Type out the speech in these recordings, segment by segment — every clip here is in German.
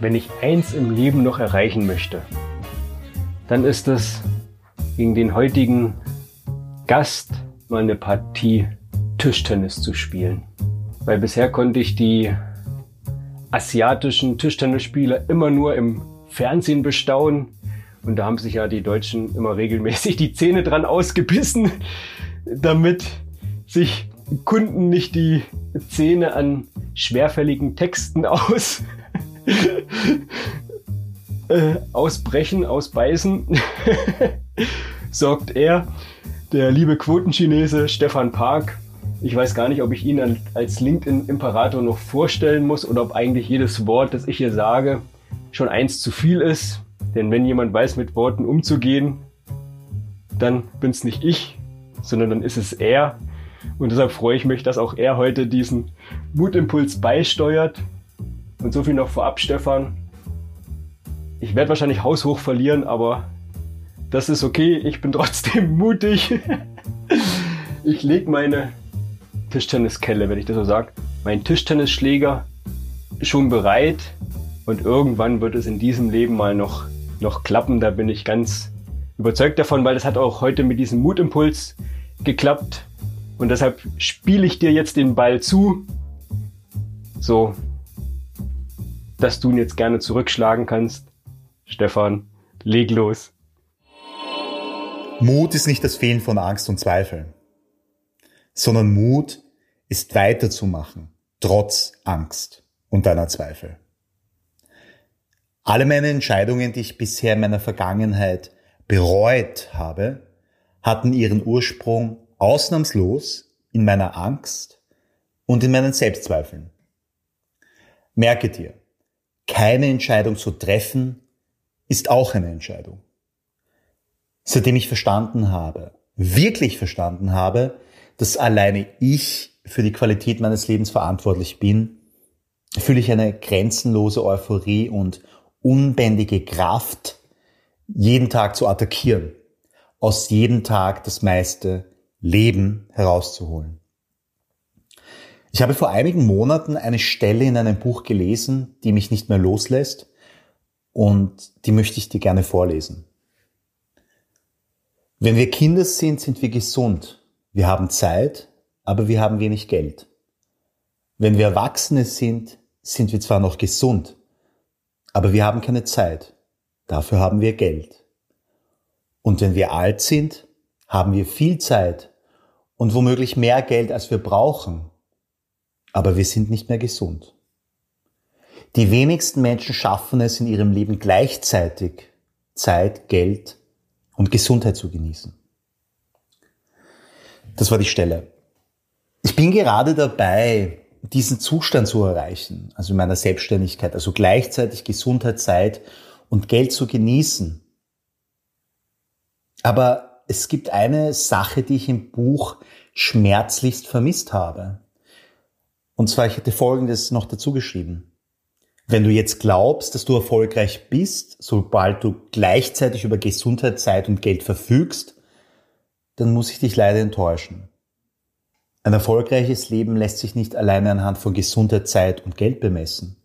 wenn ich eins im Leben noch erreichen möchte, dann ist es gegen den heutigen Gast mal eine Partie Tischtennis zu spielen. Weil bisher konnte ich die asiatischen Tischtennisspieler immer nur im Fernsehen bestaunen. Und da haben sich ja die Deutschen immer regelmäßig die Zähne dran ausgebissen, damit sich Kunden nicht die Zähne an schwerfälligen Texten aus äh, ausbrechen, ausbeißen, sorgt er, der liebe Quotenchinese Stefan Park. Ich weiß gar nicht, ob ich ihn als LinkedIn-Imperator noch vorstellen muss oder ob eigentlich jedes Wort, das ich hier sage, schon eins zu viel ist. Denn wenn jemand weiß, mit Worten umzugehen, dann bin es nicht ich, sondern dann ist es er. Und deshalb freue ich mich, dass auch er heute diesen Mutimpuls beisteuert. Und so viel noch vorab, Stefan. Ich werde wahrscheinlich haushoch verlieren, aber das ist okay. Ich bin trotzdem mutig. ich lege meine Tischtenniskelle, wenn ich das so sage, mein Tischtennisschläger schon bereit und irgendwann wird es in diesem Leben mal noch, noch klappen. Da bin ich ganz überzeugt davon, weil das hat auch heute mit diesem Mutimpuls geklappt. Und deshalb spiele ich dir jetzt den Ball zu, so dass du ihn jetzt gerne zurückschlagen kannst. Stefan, leg los. Mut ist nicht das Fehlen von Angst und Zweifeln, sondern Mut ist weiterzumachen, trotz Angst und deiner Zweifel. Alle meine Entscheidungen, die ich bisher in meiner Vergangenheit bereut habe, hatten ihren Ursprung ausnahmslos in meiner Angst und in meinen Selbstzweifeln. Merke dir, keine Entscheidung zu treffen, ist auch eine Entscheidung. Seitdem ich verstanden habe, wirklich verstanden habe, dass alleine ich für die Qualität meines Lebens verantwortlich bin, fühle ich eine grenzenlose Euphorie und unbändige Kraft, jeden Tag zu attackieren, aus jedem Tag das meiste Leben herauszuholen. Ich habe vor einigen Monaten eine Stelle in einem Buch gelesen, die mich nicht mehr loslässt und die möchte ich dir gerne vorlesen. Wenn wir Kinder sind, sind wir gesund. Wir haben Zeit, aber wir haben wenig Geld. Wenn wir Erwachsene sind, sind wir zwar noch gesund, aber wir haben keine Zeit. Dafür haben wir Geld. Und wenn wir alt sind, haben wir viel Zeit und womöglich mehr Geld, als wir brauchen aber wir sind nicht mehr gesund. Die wenigsten Menschen schaffen es in ihrem Leben gleichzeitig Zeit, Geld und Gesundheit zu genießen. Das war die Stelle. Ich bin gerade dabei, diesen Zustand zu erreichen, also in meiner Selbstständigkeit, also gleichzeitig Gesundheit, Zeit und Geld zu genießen. Aber es gibt eine Sache, die ich im Buch schmerzlichst vermisst habe. Und zwar, ich hätte Folgendes noch dazu geschrieben. Wenn du jetzt glaubst, dass du erfolgreich bist, sobald du gleichzeitig über Gesundheit, Zeit und Geld verfügst, dann muss ich dich leider enttäuschen. Ein erfolgreiches Leben lässt sich nicht alleine anhand von Gesundheit, Zeit und Geld bemessen.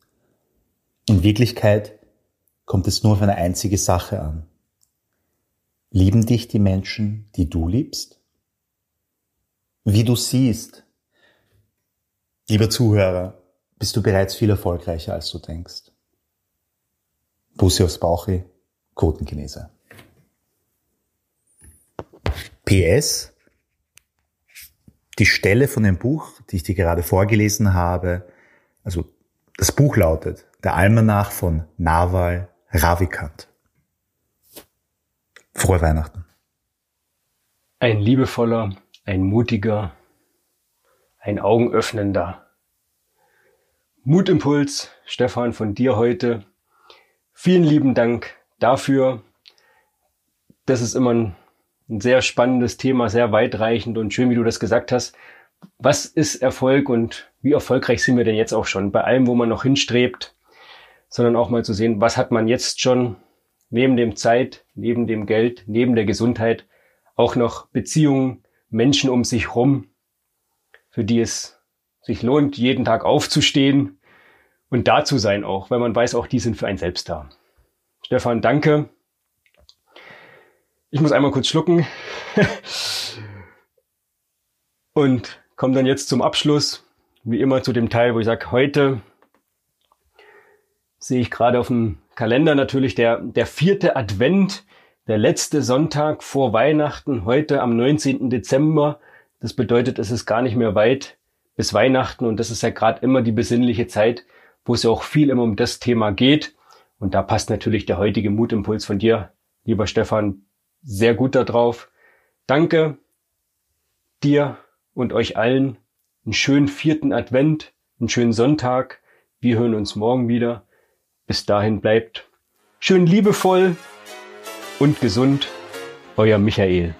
In Wirklichkeit kommt es nur auf eine einzige Sache an. Lieben dich die Menschen, die du liebst? Wie du siehst, Lieber Zuhörer, bist du bereits viel erfolgreicher, als du denkst. Bussi aufs Bauchi, Quotenchinese. PS, die Stelle von dem Buch, die ich dir gerade vorgelesen habe, also das Buch lautet Der Almanach von Nawal Ravikant. Frohe Weihnachten. Ein liebevoller, ein mutiger, ein augenöffnender Mutimpuls, Stefan, von dir heute. Vielen lieben Dank dafür. Das ist immer ein, ein sehr spannendes Thema, sehr weitreichend und schön, wie du das gesagt hast. Was ist Erfolg und wie erfolgreich sind wir denn jetzt auch schon bei allem, wo man noch hinstrebt, sondern auch mal zu sehen, was hat man jetzt schon neben dem Zeit, neben dem Geld, neben der Gesundheit auch noch Beziehungen, Menschen um sich rum, für die es sich lohnt, jeden Tag aufzustehen und da zu sein auch, weil man weiß auch, die sind für einen selbst da. Stefan, danke. Ich muss einmal kurz schlucken und komme dann jetzt zum Abschluss, wie immer zu dem Teil, wo ich sage, heute sehe ich gerade auf dem Kalender natürlich der, der vierte Advent, der letzte Sonntag vor Weihnachten, heute am 19. Dezember. Das bedeutet, es ist gar nicht mehr weit bis Weihnachten und das ist ja gerade immer die besinnliche Zeit, wo es ja auch viel immer um das Thema geht. Und da passt natürlich der heutige Mutimpuls von dir, lieber Stefan, sehr gut darauf. Danke dir und euch allen. Einen schönen vierten Advent, einen schönen Sonntag. Wir hören uns morgen wieder. Bis dahin bleibt schön liebevoll und gesund. Euer Michael.